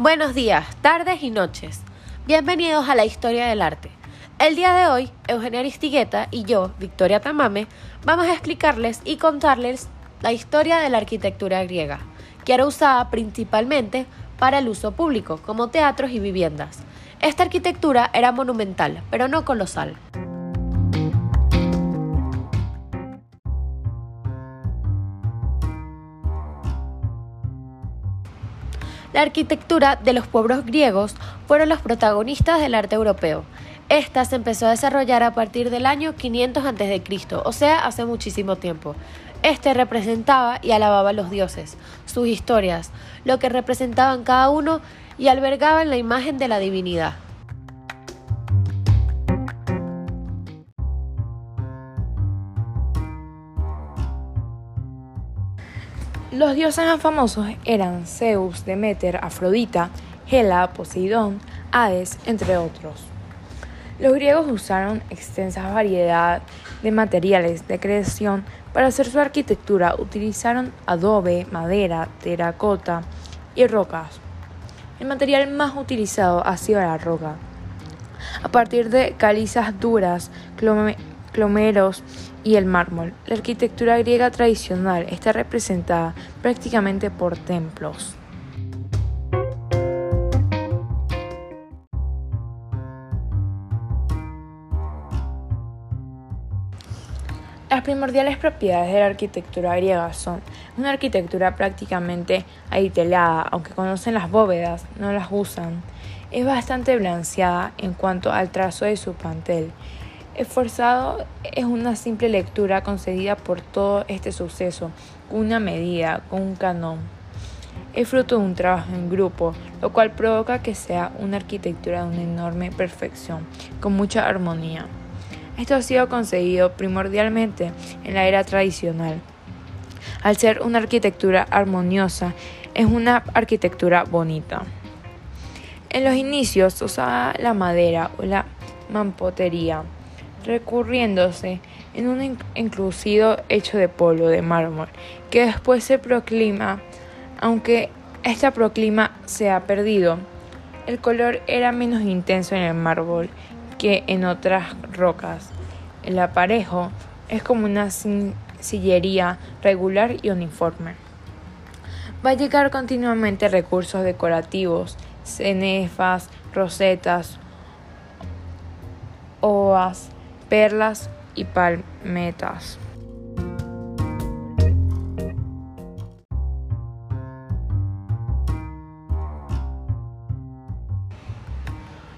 Buenos días, tardes y noches. Bienvenidos a la historia del arte. El día de hoy, Eugenia Aristigueta y yo, Victoria Tamame, vamos a explicarles y contarles la historia de la arquitectura griega, que era usada principalmente para el uso público, como teatros y viviendas. Esta arquitectura era monumental, pero no colosal. La arquitectura de los pueblos griegos fueron los protagonistas del arte europeo. Esta se empezó a desarrollar a partir del año 500 a.C., o sea, hace muchísimo tiempo. Este representaba y alababa a los dioses, sus historias, lo que representaban cada uno y albergaban la imagen de la divinidad. Los dioses más famosos eran Zeus, Demeter, Afrodita, Hela, Poseidón, Hades, entre otros. Los griegos usaron extensa variedad de materiales de creación para hacer su arquitectura. Utilizaron adobe, madera, terracota y rocas. El material más utilizado ha sido la roca. A partir de calizas duras, y el mármol. La arquitectura griega tradicional está representada prácticamente por templos. Las primordiales propiedades de la arquitectura griega son una arquitectura prácticamente aditelada, aunque conocen las bóvedas, no las usan. Es bastante blanceada en cuanto al trazo de su pantel Esforzado es una simple lectura concedida por todo este suceso, con una medida, con un canon. Es fruto de un trabajo en grupo, lo cual provoca que sea una arquitectura de una enorme perfección, con mucha armonía. Esto ha sido conseguido primordialmente en la era tradicional. Al ser una arquitectura armoniosa, es una arquitectura bonita. En los inicios se usaba la madera o la mampotería recurriéndose en un inclusivo hecho de polvo de mármol, que después se proclima, aunque esta proclima se ha perdido. El color era menos intenso en el mármol que en otras rocas. El aparejo es como una sillería regular y uniforme. Va a llegar continuamente recursos decorativos, cenefas, rosetas, oas, perlas y palmetas.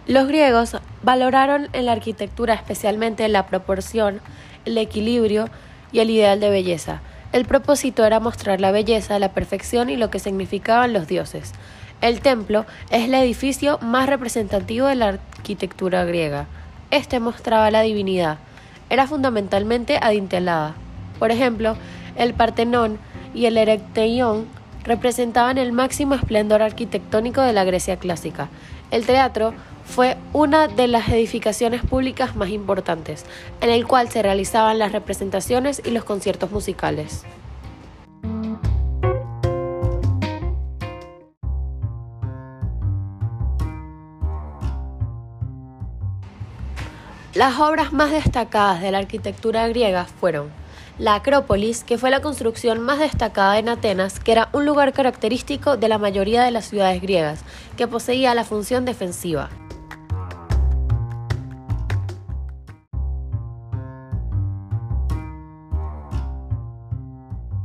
Los griegos valoraron en la arquitectura especialmente la proporción, el equilibrio y el ideal de belleza. El propósito era mostrar la belleza, la perfección y lo que significaban los dioses. El templo es el edificio más representativo de la arquitectura griega. Este mostraba la divinidad. Era fundamentalmente adintelada. Por ejemplo, el Partenón y el Erecteion representaban el máximo esplendor arquitectónico de la Grecia clásica. El teatro fue una de las edificaciones públicas más importantes, en el cual se realizaban las representaciones y los conciertos musicales. Las obras más destacadas de la arquitectura griega fueron la Acrópolis, que fue la construcción más destacada en Atenas, que era un lugar característico de la mayoría de las ciudades griegas, que poseía la función defensiva.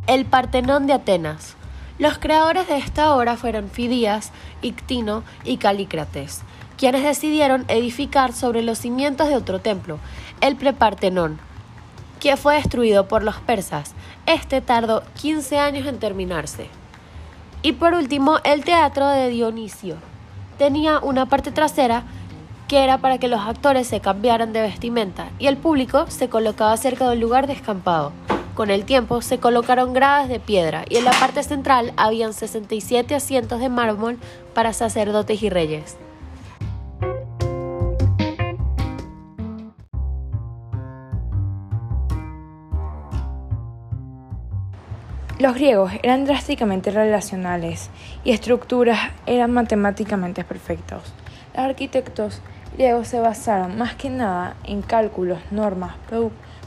El Partenón de Atenas. Los creadores de esta obra fueron Fidías, Ictino y Calícrates quienes decidieron edificar sobre los cimientos de otro templo, el Prepartenón, que fue destruido por los persas. Este tardó 15 años en terminarse. Y por último, el teatro de Dionisio. Tenía una parte trasera que era para que los actores se cambiaran de vestimenta y el público se colocaba cerca del lugar descampado. Con el tiempo se colocaron gradas de piedra y en la parte central habían 67 asientos de mármol para sacerdotes y reyes. Los griegos eran drásticamente relacionales y estructuras eran matemáticamente perfectos. Los arquitectos griegos se basaron más que nada en cálculos, normas,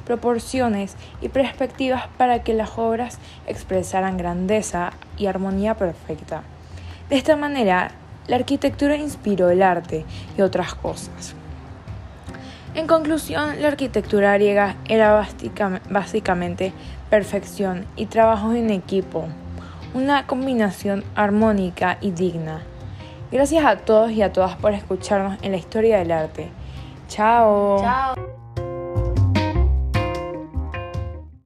proporciones y perspectivas para que las obras expresaran grandeza y armonía perfecta. De esta manera, la arquitectura inspiró el arte y otras cosas. En conclusión, la arquitectura griega era básicamente perfección y trabajo en equipo, una combinación armónica y digna. Gracias a todos y a todas por escucharnos en la historia del arte. Chao. Chao.